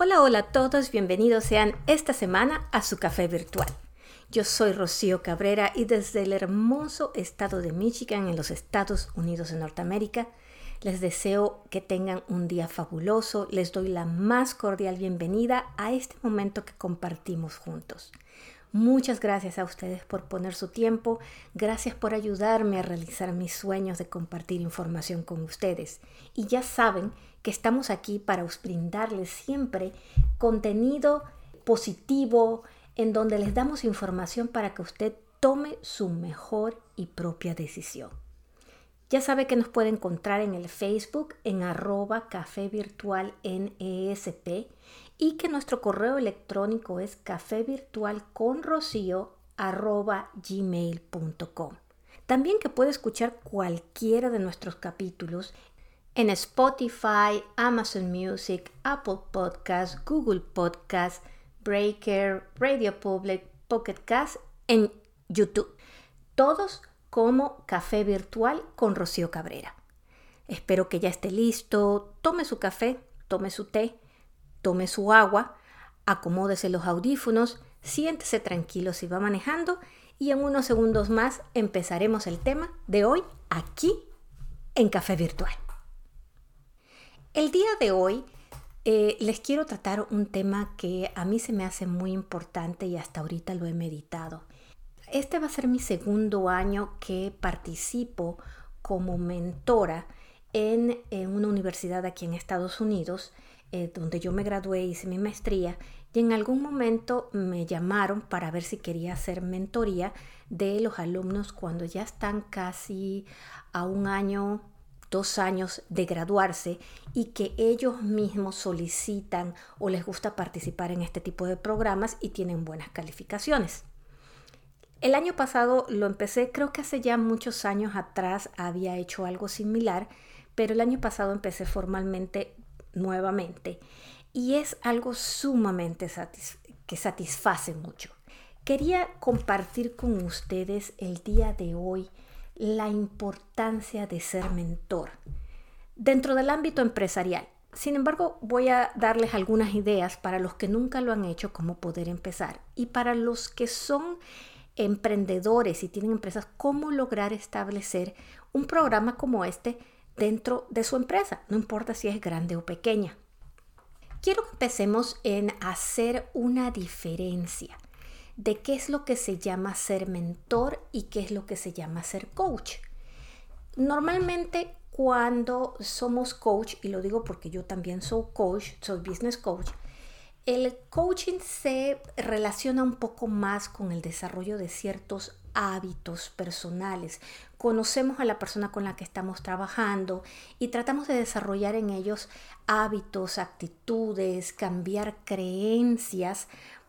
Hola, hola a todos, bienvenidos sean esta semana a su café virtual. Yo soy Rocío Cabrera y desde el hermoso estado de Michigan en los Estados Unidos de Norteamérica les deseo que tengan un día fabuloso, les doy la más cordial bienvenida a este momento que compartimos juntos. Muchas gracias a ustedes por poner su tiempo, gracias por ayudarme a realizar mis sueños de compartir información con ustedes. Y ya saben que estamos aquí para brindarles siempre contenido positivo en donde les damos información para que usted tome su mejor y propia decisión. Ya sabe que nos puede encontrar en el Facebook en arroba café virtual ESP y que nuestro correo electrónico es cafevirtualconrocio@gmail.com. También que puede escuchar cualquiera de nuestros capítulos en Spotify, Amazon Music, Apple Podcasts, Google Podcasts, Breaker, Radio Public, Pocket Cast, en YouTube. Todos como Café Virtual con Rocío Cabrera. Espero que ya esté listo. Tome su café, tome su té tome su agua, acomódese los audífonos, siéntese tranquilo si va manejando y en unos segundos más empezaremos el tema de hoy aquí en Café Virtual. El día de hoy eh, les quiero tratar un tema que a mí se me hace muy importante y hasta ahorita lo he meditado. Este va a ser mi segundo año que participo como mentora en, una universidad aquí en Estados Unidos eh, donde yo me gradué, hice mi maestría y en algún momento me llamaron para ver si quería hacer mentoría de los alumnos cuando ya están casi a un año, dos años de graduarse y que ellos mismos solicitan o les gusta participar en este tipo de programas y tienen buenas calificaciones. El año pasado lo empecé, creo que hace ya muchos años atrás había hecho algo similar, pero el año pasado empecé formalmente nuevamente y es algo sumamente que satisface mucho. Quería compartir con ustedes el día de hoy la importancia de ser mentor dentro del ámbito empresarial. Sin embargo, voy a darles algunas ideas para los que nunca lo han hecho, cómo poder empezar. Y para los que son emprendedores y tienen empresas, cómo lograr establecer un programa como este dentro de su empresa, no importa si es grande o pequeña. Quiero que empecemos en hacer una diferencia de qué es lo que se llama ser mentor y qué es lo que se llama ser coach. Normalmente cuando somos coach, y lo digo porque yo también soy coach, soy business coach, el coaching se relaciona un poco más con el desarrollo de ciertos hábitos personales. Conocemos a la persona con la que estamos trabajando y tratamos de desarrollar en ellos hábitos, actitudes, cambiar creencias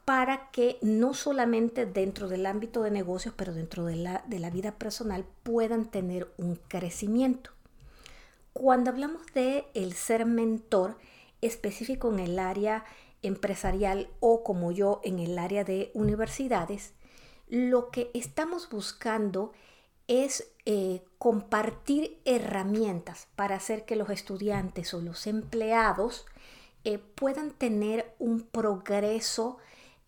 para que no solamente dentro del ámbito de negocios, pero dentro de la, de la vida personal puedan tener un crecimiento. Cuando hablamos de el ser mentor específico en el área empresarial o como yo en el área de universidades, lo que estamos buscando es eh, compartir herramientas para hacer que los estudiantes o los empleados eh, puedan tener un progreso,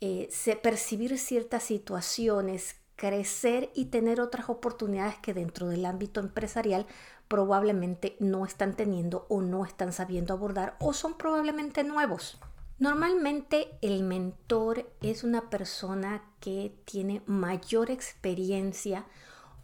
eh, percibir ciertas situaciones, crecer y tener otras oportunidades que dentro del ámbito empresarial probablemente no están teniendo o no están sabiendo abordar o son probablemente nuevos. Normalmente el mentor es una persona que tiene mayor experiencia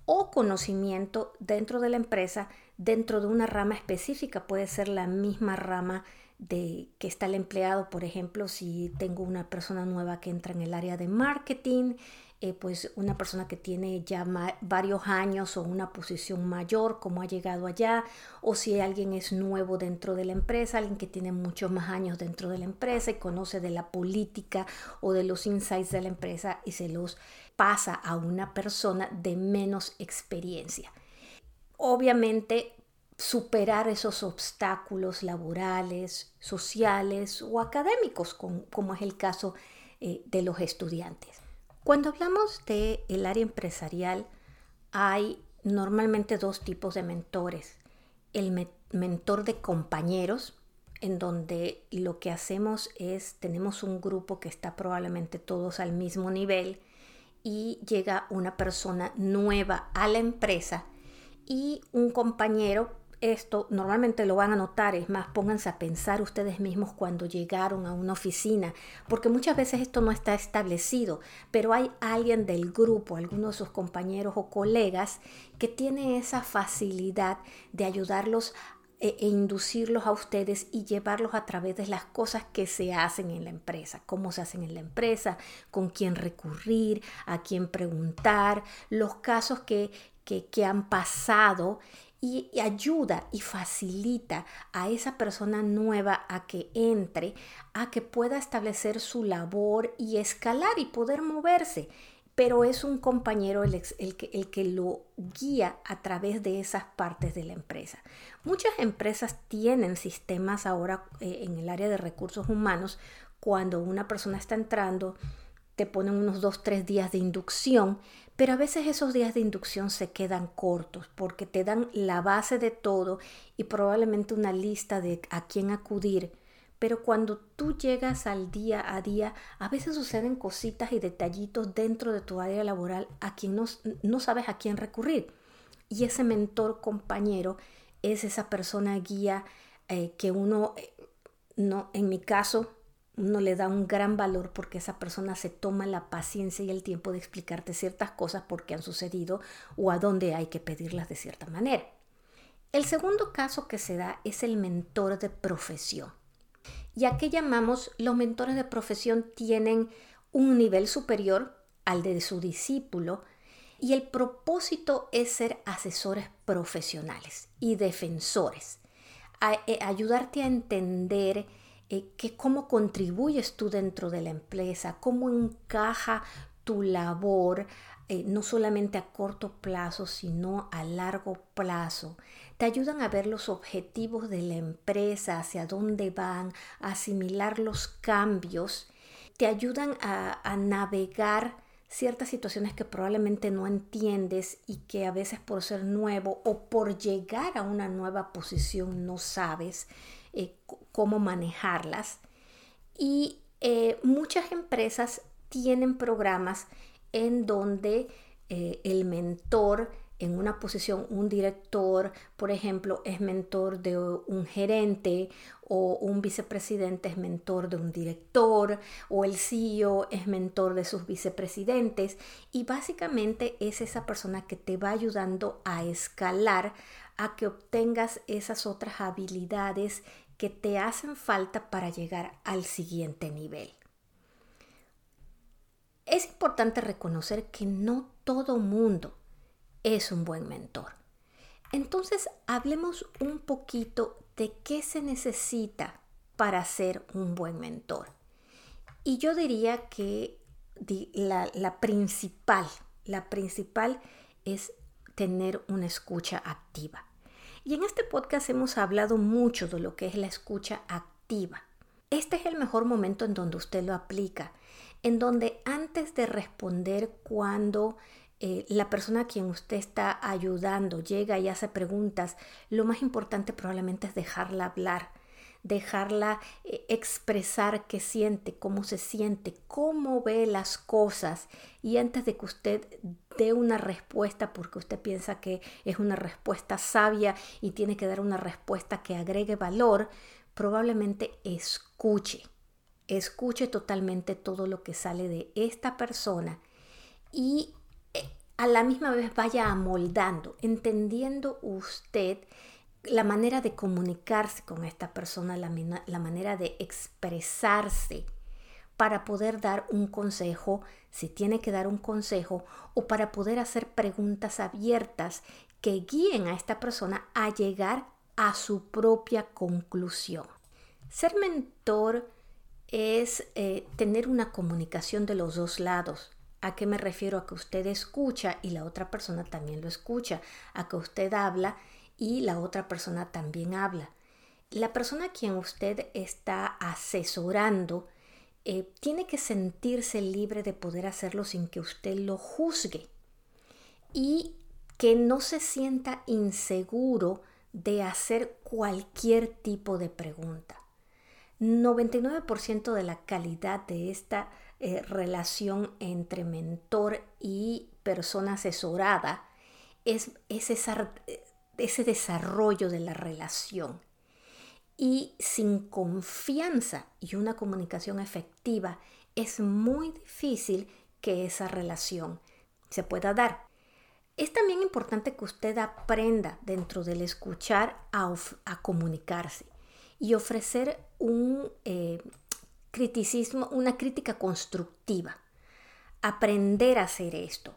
o conocimiento dentro de la empresa, dentro de una rama específica. Puede ser la misma rama de que está el empleado, por ejemplo, si tengo una persona nueva que entra en el área de marketing, eh, pues una persona que tiene ya varios años o una posición mayor, como ha llegado allá, o si alguien es nuevo dentro de la empresa, alguien que tiene muchos más años dentro de la empresa y conoce de la política o de los insights de la empresa y se los pasa a una persona de menos experiencia. Obviamente superar esos obstáculos laborales, sociales o académicos, como, es el caso eh, de los estudiantes. Cuando hablamos de el área empresarial, hay normalmente dos tipos de mentores. El mentor de compañeros, en donde lo que hacemos es, tenemos un grupo que está probablemente todos al mismo nivel y llega una persona nueva a la empresa y un compañero, esto normalmente lo van a notar, es más, pónganse a pensar ustedes mismos cuando llegaron a una oficina, porque muchas veces esto no está establecido, pero hay alguien del grupo, alguno de sus compañeros o colegas, que tiene esa facilidad de ayudarlos e, e, inducirlos a ustedes y llevarlos a través de las cosas que se hacen en la empresa, cómo se hacen en la empresa, con quién recurrir, a quién preguntar, los casos que, que, han pasado y, ayuda y facilita a esa persona nueva a que entre, a que pueda establecer su labor y escalar y poder moverse pero es un compañero el, que, lo guía a través de esas partes de la empresa. Muchas empresas tienen sistemas ahora eh, en el área de recursos humanos. Cuando una persona está entrando, te ponen unos dos, tres días de inducción, pero a veces esos días de inducción se quedan cortos porque te dan la base de todo y probablemente una lista de a quién acudir pero cuando tú llegas al día a día, a veces suceden cositas y detallitos dentro de tu área laboral a quien no, no sabes a quién recurrir. Y ese mentor compañero es esa persona guía eh, que uno, eh, no, en mi caso, uno le da un gran valor porque esa persona se toma la paciencia y el tiempo de explicarte ciertas cosas porque han sucedido o a dónde hay que pedirlas de cierta manera. El segundo caso que se da es el mentor de profesión. ¿Y a qué llamamos los mentores de profesión tienen un nivel superior al de su discípulo y el propósito es ser asesores profesionales y defensores, eh, ayudarte a entender eh, que cómo contribuyes tú dentro de la empresa, cómo encaja tu labor eh, no solamente a corto plazo, sino a largo plazo. Te ayudan a ver los objetivos de la empresa, hacia dónde van, a asimilar los cambios. Te ayudan a, a navegar ciertas situaciones que probablemente no entiendes y que a veces por ser nuevo o por llegar a una nueva posición no sabes eh, cómo manejarlas. Y eh, muchas empresas tienen programas en donde eh, el mentor en una posición, un director, por ejemplo, es mentor de un gerente o un vicepresidente es mentor de un director o el CEO es mentor de sus vicepresidentes y básicamente es esa persona que te va ayudando a escalar a que obtengas esas otras habilidades que te hacen falta para llegar al siguiente nivel. Es importante reconocer que no todo mundo es un buen mentor. Entonces, hablemos un poquito de qué se necesita para ser un buen mentor. Y yo diría que la, principal, la principal es tener una escucha activa. Y en este podcast hemos hablado mucho de lo que es la escucha activa. Este es el mejor momento en donde usted lo aplica en donde antes de responder cuando eh, la persona a quien usted está ayudando llega y hace preguntas, lo más importante probablemente es dejarla hablar, dejarla eh, expresar qué siente, cómo se siente, cómo ve las cosas. Y antes de que usted dé una respuesta porque usted piensa que es una respuesta sabia y tiene que dar una respuesta que agregue valor, probablemente escuche. Escuche totalmente todo lo que sale de esta persona y eh, a la misma vez vaya amoldando, entendiendo usted la manera de comunicarse con esta persona, la, la, manera de expresarse para poder dar un consejo, si tiene que dar un consejo, o para poder hacer preguntas abiertas que guíen a esta persona a llegar a su propia conclusión. Ser mentor es eh, tener una comunicación de los dos lados. ¿A qué me refiero? A que usted escucha y la otra persona también lo escucha. A que usted habla y la otra persona también habla. La persona a quien usted está asesorando eh, tiene que sentirse libre de poder hacerlo sin que usted lo juzgue y que no se sienta inseguro de hacer cualquier tipo de pregunta. 99% de la calidad de esta eh, relación entre mentor y persona asesorada es, ese desarrollo de la relación. Y sin confianza y una comunicación efectiva, es muy difícil que esa relación se pueda dar. Es también importante que usted aprenda dentro del escuchar a, comunicarse y ofrecer un eh, criticismo, una crítica constructiva. Aprender a hacer esto.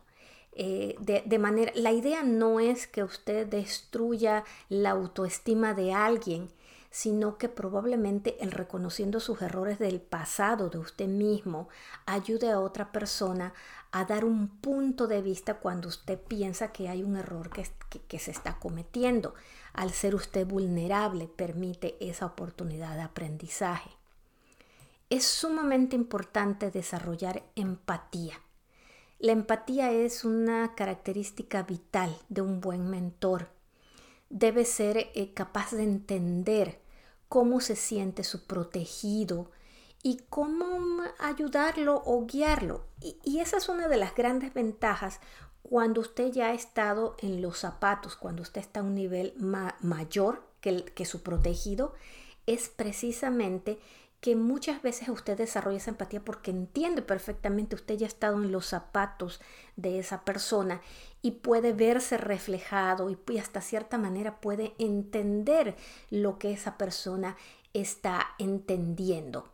Eh, de, manera, la idea no es que usted destruya la autoestima de alguien, sino que probablemente el reconociendo sus errores del pasado de usted mismo ayude a otra persona a dar un punto de vista cuando usted piensa que hay un error que, que se está cometiendo. Al ser usted vulnerable, permite esa oportunidad de aprendizaje. Es sumamente importante desarrollar empatía. La empatía es una característica vital de un buen mentor debe ser eh, capaz de entender cómo se siente su protegido y cómo ayudarlo o guiarlo. Y, esa es una de las grandes ventajas cuando usted ya ha estado en los zapatos, cuando usted está a un nivel mayor que, que su protegido, es precisamente que muchas veces usted desarrolla esa empatía porque entiende perfectamente, usted ya ha estado en los zapatos de esa persona y puede verse reflejado y hasta cierta manera puede entender lo que esa persona está entendiendo.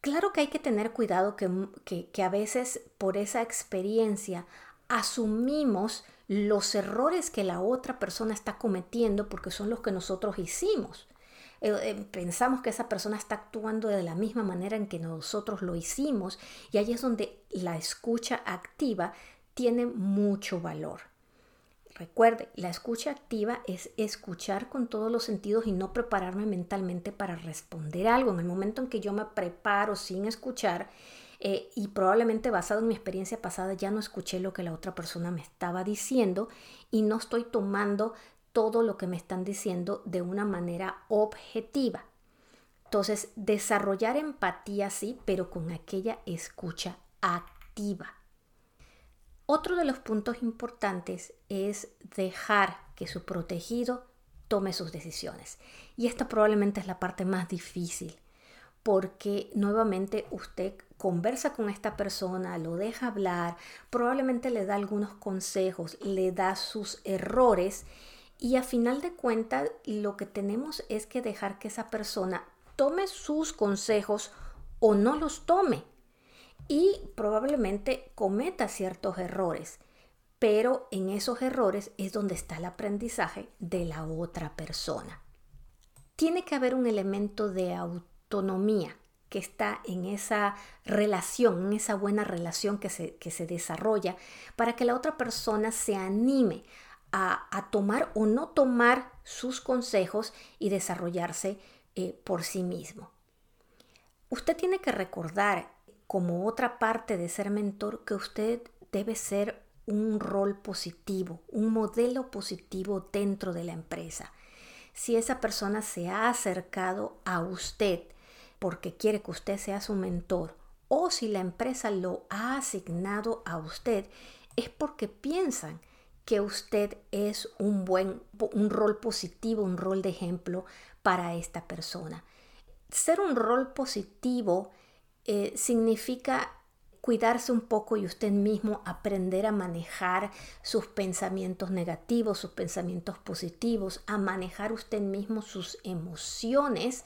Claro que hay que tener cuidado que, que, a veces por esa experiencia asumimos los errores que la otra persona está cometiendo porque son los que nosotros hicimos. Eh, eh, pensamos que esa persona está actuando de la misma manera en que nosotros lo hicimos y ahí es donde la escucha activa tiene mucho valor. Recuerde, la escucha activa es escuchar con todos los sentidos y no prepararme mentalmente para responder algo. En el momento en que yo me preparo sin escuchar eh, y probablemente basado en mi experiencia pasada ya no escuché lo que la otra persona me estaba diciendo y no estoy tomando todo lo que me están diciendo de una manera objetiva. Entonces, desarrollar empatía sí, pero con aquella escucha activa. Otro de los puntos importantes es dejar que su protegido tome sus decisiones. Y esta probablemente es la parte más difícil, porque nuevamente usted conversa con esta persona, lo deja hablar, probablemente le da algunos consejos, le da sus errores y a final de cuentas, lo que tenemos es que dejar que esa persona tome sus consejos o no los tome. Y probablemente cometa ciertos errores. Pero en esos errores es donde está el aprendizaje de la otra persona. Tiene que haber un elemento de autonomía que está en esa relación, en esa buena relación que se, que se desarrolla, para que la otra persona se anime a, tomar o no tomar sus consejos y desarrollarse eh, por sí mismo. Usted tiene que recordar como otra parte de ser mentor que usted debe ser un rol positivo, un modelo positivo dentro de la empresa. Si esa persona se ha acercado a usted porque quiere que usted sea su mentor o si la empresa lo ha asignado a usted, es porque piensan que usted es un buen, un rol positivo, un rol de ejemplo para esta persona. Ser un rol positivo eh, significa cuidarse un poco y usted mismo aprender a manejar sus pensamientos negativos, sus pensamientos positivos, a manejar usted mismo sus emociones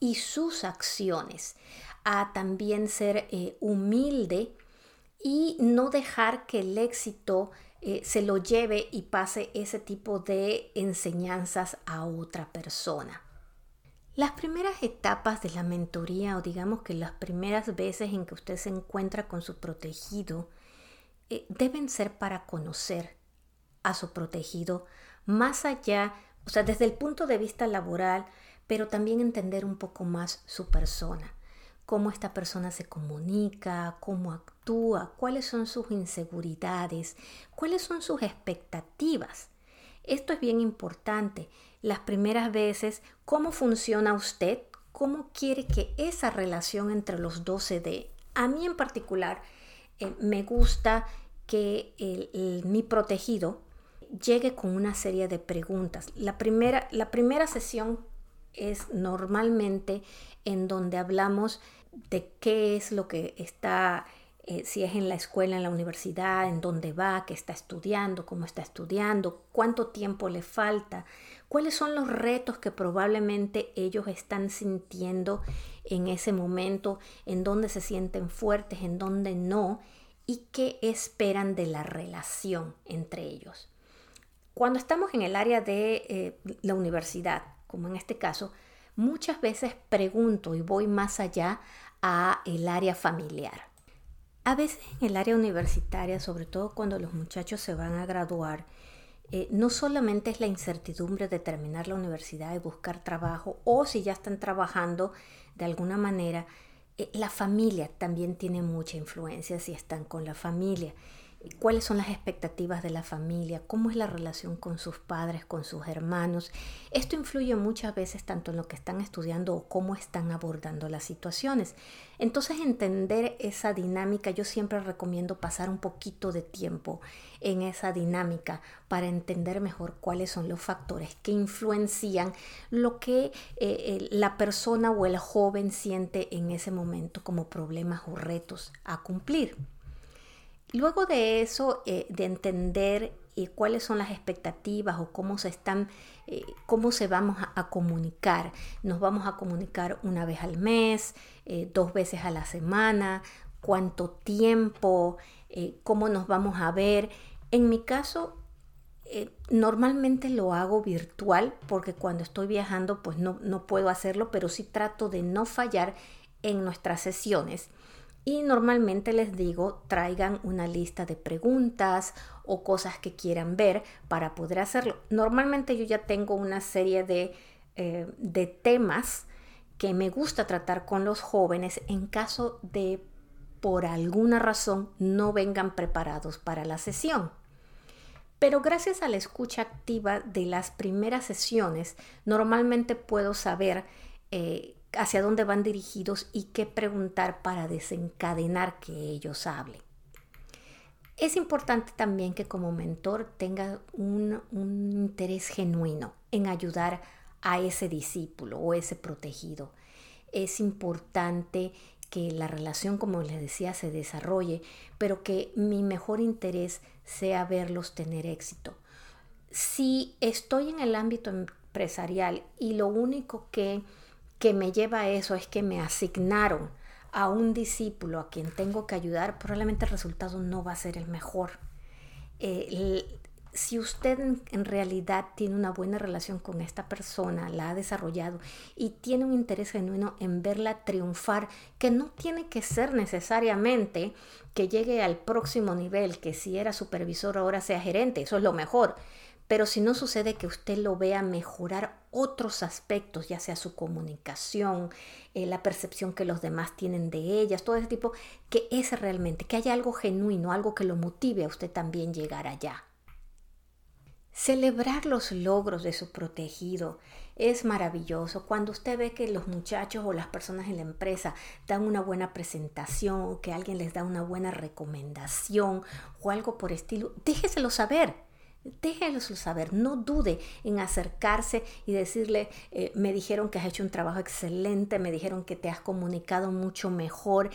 y sus acciones, a también ser eh, humilde y no dejar que el éxito eh, se lo lleve y pase ese tipo de enseñanzas a otra persona. Las primeras etapas de la mentoría o digamos que las primeras veces en que usted se encuentra con su protegido eh, deben ser para conocer a su protegido más allá, o sea, desde el punto de vista laboral, pero también entender un poco más su persona cómo esta persona se comunica, cómo actúa, cuáles son sus inseguridades, cuáles son sus expectativas. Esto es bien importante. Las primeras veces, cómo funciona usted cómo quiere que esa relación entre los dos se dé. A mí en particular eh, me gusta que mi protegido llegue con una serie de preguntas. La primera, la primera sesión es normalmente en donde hablamos de qué es lo que está, eh, si es en la escuela, en la universidad, en dónde va, qué está estudiando, cómo está estudiando, cuánto tiempo le falta, cuáles son los retos que probablemente ellos están sintiendo en ese momento, en dónde se sienten fuertes, en dónde no, y qué esperan de la relación entre ellos. Cuando estamos en el área de eh, la universidad, como en este caso, muchas veces pregunto y voy más allá a el área familiar. A veces en el área universitaria, sobre todo cuando los muchachos se van a graduar, eh, no solamente es la incertidumbre de terminar la universidad y buscar trabajo, o si ya están trabajando de alguna manera, eh, la familia también tiene mucha influencia si están con la familia cuáles son las expectativas de la familia, cómo es la relación con sus padres, con sus hermanos. Esto influye muchas veces tanto en lo que están estudiando o cómo están abordando las situaciones. Entonces entender esa dinámica, yo siempre recomiendo pasar un poquito de tiempo en esa dinámica para entender mejor cuáles son los factores que influencian lo que eh, la persona o el joven siente en ese momento como problemas o retos a cumplir. Luego de eso, eh, de entender eh, cuáles son las expectativas o cómo se están, eh, cómo se vamos a, comunicar. Nos vamos a comunicar una vez al mes, dos veces a la semana, cuánto tiempo, cómo nos vamos a ver. En mi caso, normalmente lo hago virtual porque cuando estoy viajando pues no, no puedo hacerlo, pero sí trato de no fallar en nuestras sesiones y normalmente les digo traigan una lista de preguntas o cosas que quieran ver para poder hacerlo. Normalmente yo ya tengo una serie de, eh, de temas que me gusta tratar con los jóvenes en caso de por alguna razón no vengan preparados para la sesión. Pero gracias a la escucha activa de las primeras sesiones, normalmente puedo saber eh, hacia dónde van dirigidos y qué preguntar para desencadenar que ellos hablen. Es importante también que como mentor tenga un, interés genuino en ayudar a ese discípulo o ese protegido. Es importante que la relación, como les decía, se desarrolle, pero que mi mejor interés sea verlos tener éxito. Si estoy en el ámbito empresarial y lo único que que me lleva a eso es que me asignaron a un discípulo a quien tengo que ayudar, probablemente el resultado no va a ser el mejor. Eh, si usted en, realidad tiene una buena relación con esta persona, la ha desarrollado y tiene un interés genuino en verla triunfar, que no tiene que ser necesariamente que llegue al próximo nivel, que si era supervisor ahora sea gerente, eso es lo mejor, pero si no sucede que usted lo vea mejorar otros aspectos, ya sea su comunicación, eh, la percepción que los demás tienen de ellas, todo ese tipo, que es realmente, que haya algo genuino, algo que lo motive a usted también llegar allá. Celebrar los logros de su protegido es maravilloso. Cuando usted ve que los muchachos o las personas en la empresa dan una buena presentación, que alguien les da una buena recomendación o algo por estilo, déjeselo saber Déjelo saber, no dude en acercarse y decirle, eh, me dijeron que has hecho un trabajo excelente, me dijeron que te has comunicado mucho mejor.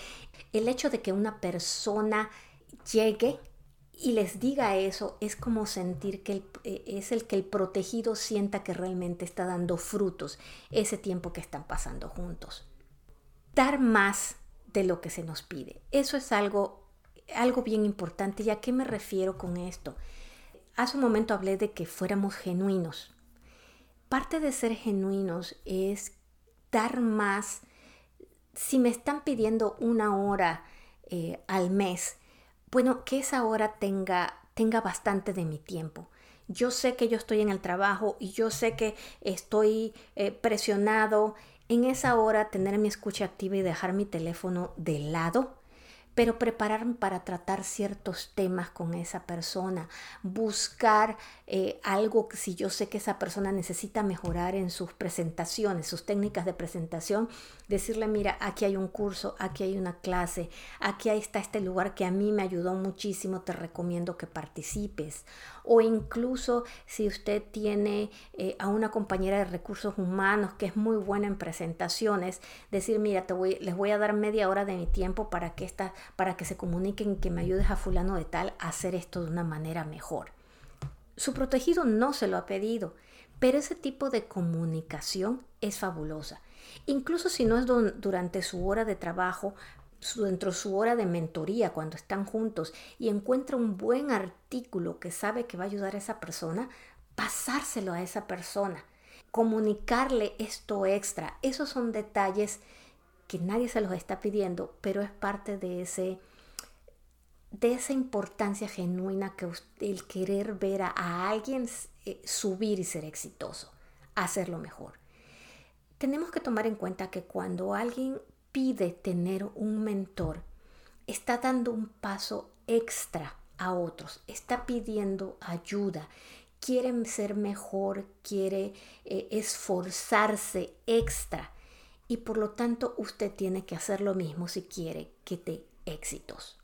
El hecho de que una persona llegue y les diga eso es como sentir que eh, es el que el protegido sienta que realmente está dando frutos ese tiempo que están pasando juntos. Dar más de lo que se nos pide. Eso es algo, algo bien importante. ¿Y a qué me refiero con esto? Hace un momento hablé de que fuéramos genuinos. Parte de ser genuinos es dar más. Si me están pidiendo una hora eh, al mes, bueno, que esa hora tenga, tenga bastante de mi tiempo. Yo sé que yo estoy en el trabajo y yo sé que estoy eh, presionado. En esa hora tener mi escucha activa y dejar mi teléfono de lado pero prepararme para tratar ciertos temas con esa persona, buscar eh, algo que si yo sé que esa persona necesita mejorar en sus presentaciones, sus técnicas de presentación, decirle, mira, aquí hay un curso, aquí hay una clase, aquí está este lugar que a mí me ayudó muchísimo, te recomiendo que participes. O incluso si usted tiene eh, a una compañera de recursos humanos que es muy buena en presentaciones, decir, mira, te voy, les voy a dar media hora de mi tiempo para que esta para que se comuniquen que me ayudes a fulano de tal a hacer esto de una manera mejor. Su protegido no se lo ha pedido, pero ese tipo de comunicación es fabulosa. Incluso si no es durante su hora de trabajo, dentro de su hora de mentoría, cuando están juntos y encuentra un buen artículo que sabe que va a ayudar a esa persona, pasárselo a esa persona, comunicarle esto extra. Esos son detalles que nadie se los está pidiendo, pero es parte de ese de esa importancia genuina que el querer ver a, alguien eh, subir y ser exitoso, hacerlo mejor. Tenemos que tomar en cuenta que cuando alguien pide tener un mentor, está dando un paso extra a otros, está pidiendo ayuda, quiere ser mejor, quiere eh, esforzarse extra y por lo tanto usted tiene que hacer lo mismo si quiere que te éxitos.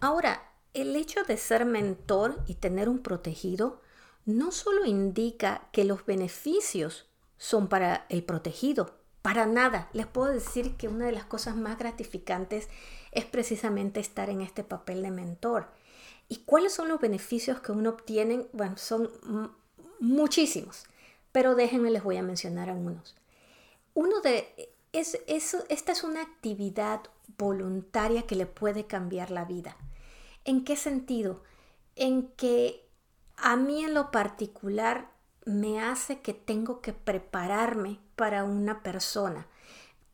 Ahora, el hecho de ser mentor y tener un protegido no solo indica que los beneficios son para el protegido, para nada. Les puedo decir que una de las cosas más gratificantes es precisamente estar en este papel de mentor. ¿Y cuáles son los beneficios que uno obtiene? Bueno, son muchísimos, pero déjenme les voy a mencionar algunos. Uno de es, esta es una actividad voluntaria que le puede cambiar la vida. ¿En qué sentido? En que a mí en lo particular me hace que tengo que prepararme para una persona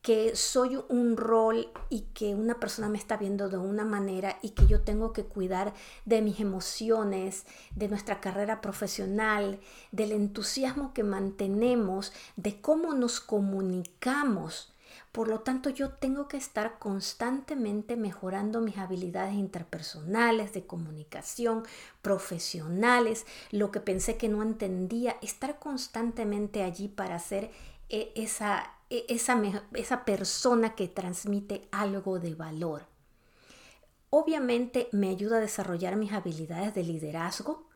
que soy un rol y que una persona me está viendo de una manera y que yo tengo que cuidar de mis emociones, de nuestra carrera profesional, del entusiasmo que mantenemos, de cómo nos comunicamos. Por lo tanto, yo tengo que estar constantemente mejorando mis habilidades interpersonales, de comunicación, profesionales, lo que pensé que no entendía, estar constantemente allí para hacer e, esa esa, esa persona que transmite algo de valor. Obviamente me ayuda a desarrollar mis habilidades de liderazgo,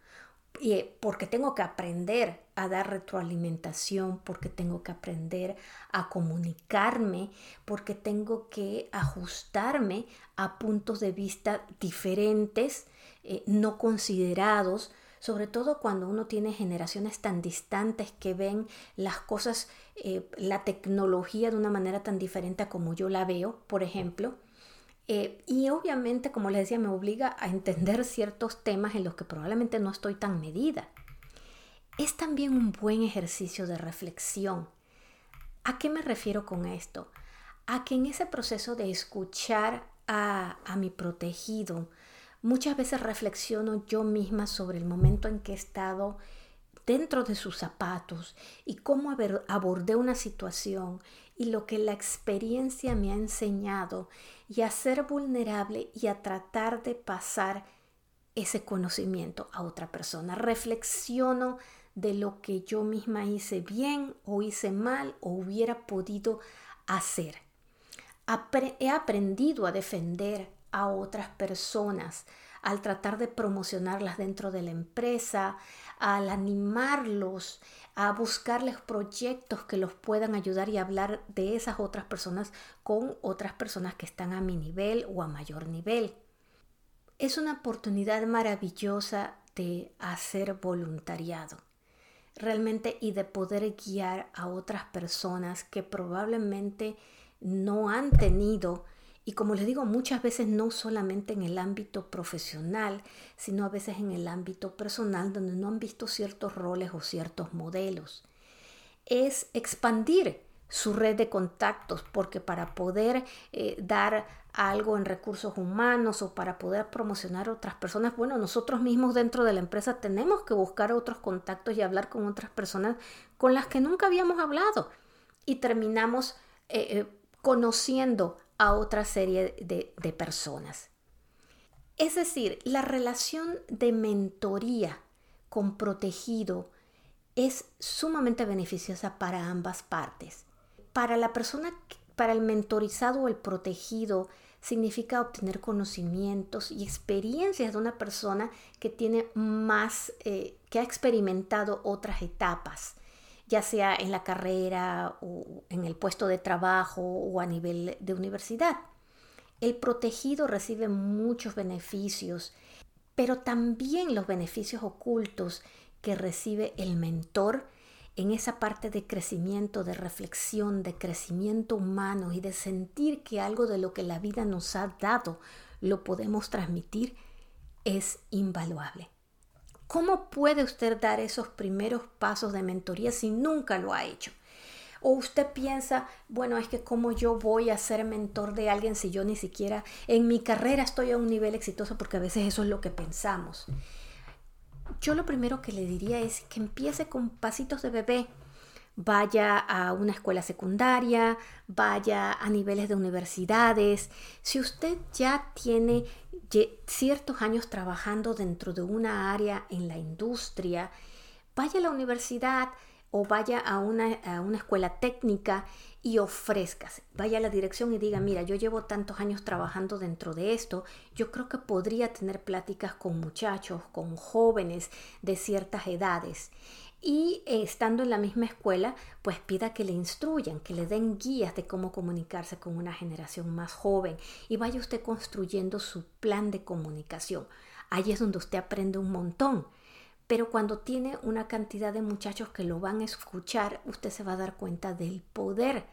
eh, porque tengo que aprender a dar retroalimentación, porque tengo que aprender a comunicarme, porque tengo que ajustarme a puntos de vista diferentes, eh, no considerados, sobre todo cuando uno tiene generaciones tan distantes que ven las cosas, eh, la tecnología de una manera tan diferente a como yo la veo, por ejemplo. Eh, y obviamente, como les decía, me obliga a entender ciertos temas en los que probablemente no estoy tan medida. Es también un buen ejercicio de reflexión. ¿A qué me refiero con esto? A que en ese proceso de escuchar a, a mi protegido, Muchas veces reflexiono yo misma sobre el momento en que he estado dentro de sus zapatos y cómo abordé una situación y lo que la experiencia me ha enseñado y a ser vulnerable y a tratar de pasar ese conocimiento a otra persona. Reflexiono de lo que yo misma hice bien o hice mal o hubiera podido hacer. he aprendido a defender a otras personas, al tratar de promocionarlas dentro de la empresa, al animarlos, a buscarles proyectos que los puedan ayudar y hablar de esas otras personas con otras personas que están a mi nivel o a mayor nivel. Es una oportunidad maravillosa de hacer voluntariado realmente y de poder guiar a otras personas que probablemente no han tenido y como les digo, muchas veces no solamente en el ámbito profesional, sino a veces en el ámbito personal donde no han visto ciertos roles o ciertos modelos. Es expandir su red de contactos, porque para poder eh, dar algo en recursos humanos o para poder promocionar a otras personas, bueno, nosotros mismos dentro de la empresa tenemos que buscar otros contactos y hablar con otras personas con las que nunca habíamos hablado y terminamos eh, eh, conociendo a otra serie de, de personas. Es decir, la relación de mentoría con protegido es sumamente beneficiosa para ambas partes. Para la persona, para el mentorizado o el protegido, significa obtener conocimientos y experiencias de una persona que tiene más, eh, que ha experimentado otras etapas, ya sea en la carrera o en el puesto de trabajo o a nivel de universidad. El protegido recibe muchos beneficios, pero también los beneficios ocultos que recibe el mentor en esa parte de crecimiento, de reflexión, de crecimiento humano y de sentir que algo de lo que la vida nos ha dado lo podemos transmitir, es invaluable. ¿Cómo puede usted dar esos primeros pasos de mentoría si nunca lo ha hecho? O usted piensa, bueno, es que cómo yo voy a ser mentor de alguien si yo ni siquiera en mi carrera estoy a un nivel exitoso, porque a veces eso es lo que pensamos yo lo primero que le diría es que empiece con pasitos de bebé. Vaya a una escuela secundaria, vaya a niveles de universidades. Si usted ya tiene ciertos años trabajando dentro de una área en la industria, vaya a la universidad o vaya a una, a una escuela técnica y ofrezcas. Vaya a la dirección y diga, mira, yo llevo tantos años trabajando dentro de esto, yo creo que podría tener pláticas con muchachos, con jóvenes de ciertas edades. Y eh, estando en la misma escuela, pues pida que le instruyan, que le den guías de cómo comunicarse con una generación más joven y vaya usted construyendo su plan de comunicación. Ahí es donde usted aprende un montón. Pero cuando tiene una cantidad de muchachos que lo van a escuchar, usted se va a dar cuenta del poder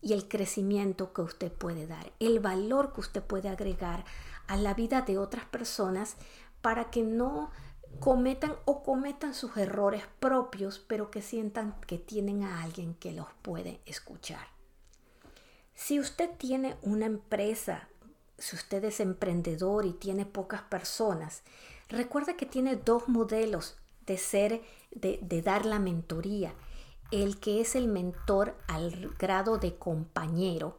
y el crecimiento que usted puede dar, el valor que usted puede agregar a la vida de otras personas para que no cometan o cometan sus errores propios, pero que sientan que tienen a alguien que los puede escuchar. Si usted tiene una empresa, si usted es emprendedor y tiene pocas personas, Recuerda que tiene dos modelos de ser, de, de dar la mentoría. El que es el mentor al grado de compañero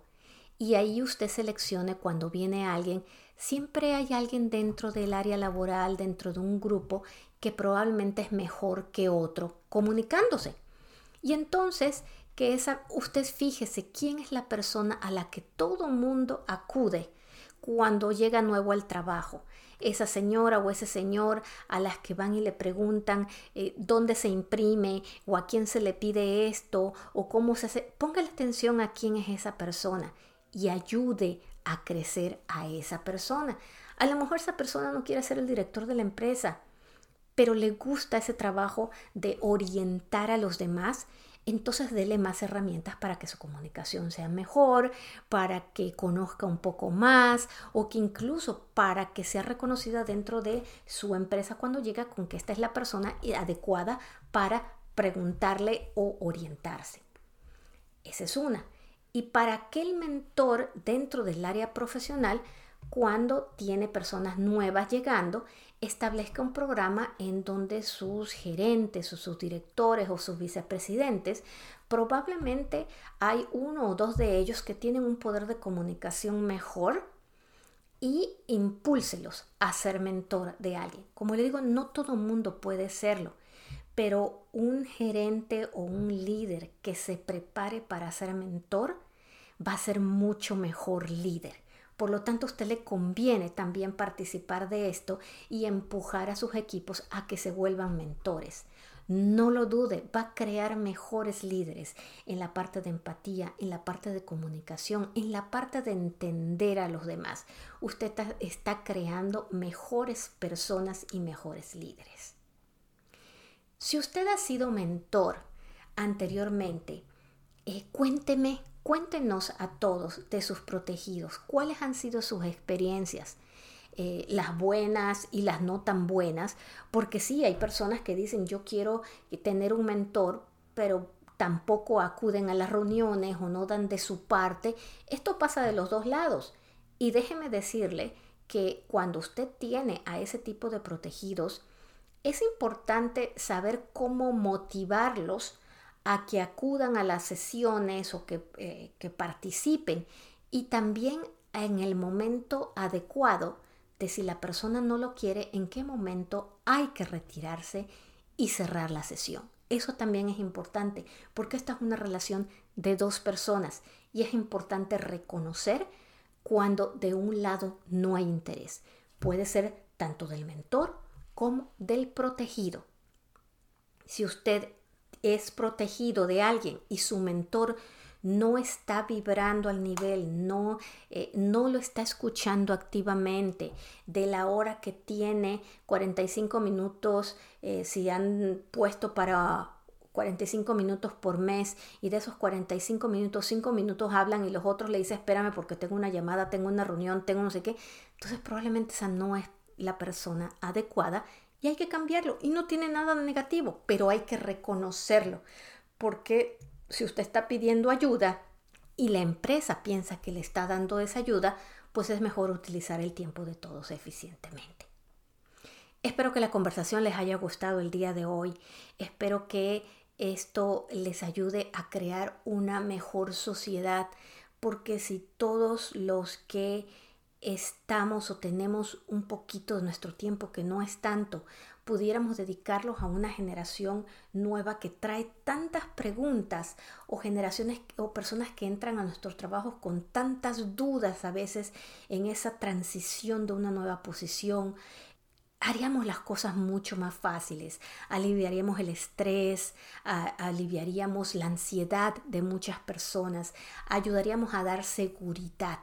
y ahí usted seleccione cuando viene alguien, siempre hay alguien dentro del área laboral, dentro de un grupo, que probablemente es mejor que otro comunicándose. Y entonces, que esa, usted fíjese quién es la persona a la que todo mundo acude cuando llega nuevo al trabajo esa señora o ese señor a las que van y le preguntan eh, dónde se imprime o a quién se le pide esto o cómo se hace. Póngale atención a quién es esa persona y ayude a crecer a esa persona. A lo mejor esa persona no quiere ser el director de la empresa, pero le gusta ese trabajo de orientar a los demás entonces dele más herramientas para que su comunicación sea mejor, para que conozca un poco más o que incluso para que sea reconocida dentro de su empresa cuando llega con que esta es la persona adecuada para preguntarle o orientarse. Esa es una. Y para que el mentor dentro del área profesional, cuando tiene personas nuevas llegando, establezca un programa en donde sus gerentes o sus directores o sus vicepresidentes, probablemente hay uno o dos de ellos que tienen un poder de comunicación mejor y impúlselos a ser mentor de alguien. Como le digo, no todo mundo puede serlo, pero un gerente o un líder que se prepare para ser mentor va a ser mucho mejor líder. Por lo tanto, a usted le conviene también participar de esto y empujar a sus equipos a que se vuelvan mentores. No lo dude, va a crear mejores líderes en la parte de empatía, en la parte de comunicación, en la parte de entender a los demás. Usted está creando mejores personas y mejores líderes. Si usted ha sido mentor anteriormente, eh, cuénteme Cuéntenos a todos de sus protegidos, cuáles han sido sus experiencias, eh, las buenas y las no tan buenas, porque sí, hay personas que dicen yo quiero tener un mentor, pero tampoco acuden a las reuniones o no dan de su parte. Esto pasa de los dos lados. Y déjeme decirle que cuando usted tiene a ese tipo de protegidos, es importante saber cómo motivarlos a que acudan a las sesiones o que, eh, que participen y también en el momento adecuado de si la persona no lo quiere, en qué momento hay que retirarse y cerrar la sesión. Eso también es importante porque esta es una relación de dos personas y es importante reconocer cuando de un lado no hay interés. Puede ser tanto del mentor como del protegido. Si usted es protegido de alguien y su mentor no está vibrando al nivel, no, eh, no lo está escuchando activamente, de la hora que tiene 45 minutos, eh, si han puesto para 45 minutos por mes y de esos 45 minutos, 5 minutos hablan y los otros le dicen espérame porque tengo una llamada, tengo una reunión, tengo no sé qué, entonces probablemente esa no es la persona adecuada y hay que cambiarlo y no tiene nada de negativo, pero hay que reconocerlo porque si usted está pidiendo ayuda y la empresa piensa que le está dando esa ayuda, pues es mejor utilizar el tiempo de todos eficientemente. Espero que la conversación les haya gustado el día de hoy. Espero que esto les ayude a crear una mejor sociedad, porque si todos los que estamos o tenemos un poquito de nuestro tiempo, que no es tanto, pudiéramos dedicarlos a una generación nueva que trae tantas preguntas o generaciones o personas que entran a nuestros trabajos con tantas dudas a veces en esa transición de una nueva posición, haríamos las cosas mucho más fáciles, aliviaríamos el estrés, aliviaríamos la ansiedad de muchas personas, ayudaríamos a dar seguridad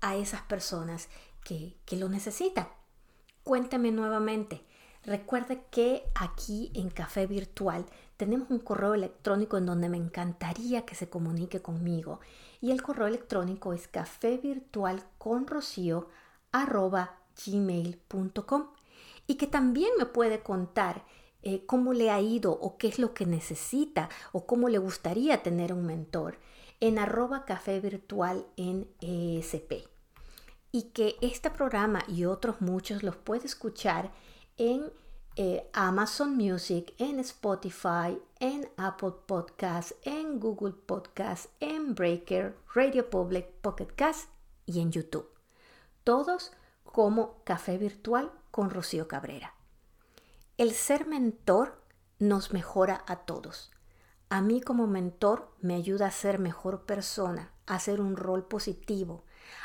a esas personas que, que lo necesitan. Cuéntame nuevamente, Recuerde que aquí en Café Virtual tenemos un correo electrónico en donde me encantaría que se comunique conmigo. Y el correo electrónico es cafevirtualconrocio.gmail.com y que también me puede contar eh, cómo le ha ido o qué es lo que necesita o cómo le gustaría tener un mentor en arroba café virtual en ESP. Y que este programa y otros muchos los puede escuchar en eh, Amazon Music, en Spotify, en Apple Podcasts, en Google Podcasts, en Breaker, Radio Public, Pocket Cast y en YouTube. Todos como Café Virtual con Rocío Cabrera. El ser mentor nos mejora a todos. A mí como mentor me ayuda a ser mejor persona, a hacer un rol positivo,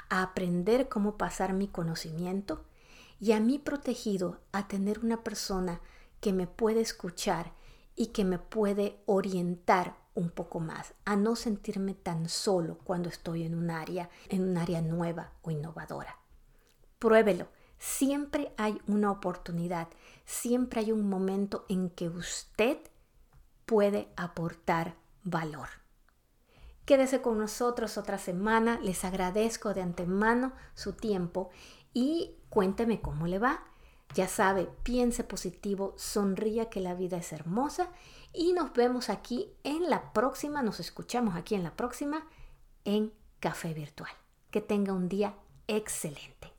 a aprender cómo pasar mi conocimiento y a mí protegido a tener una persona que me puede escuchar y que me puede orientar un poco más, a no sentirme tan solo cuando estoy en un área, en un área nueva o innovadora. Pruébelo. Siempre hay una oportunidad, siempre hay un momento en que usted puede aportar valor. Quédese con nosotros otra semana, les agradezco de antemano su tiempo y cuénteme cómo le va. Ya sabe, piense positivo, sonría que la vida es hermosa y nos vemos aquí en la próxima, nos escuchamos aquí en la próxima en Café Virtual. Que tenga un día excelente.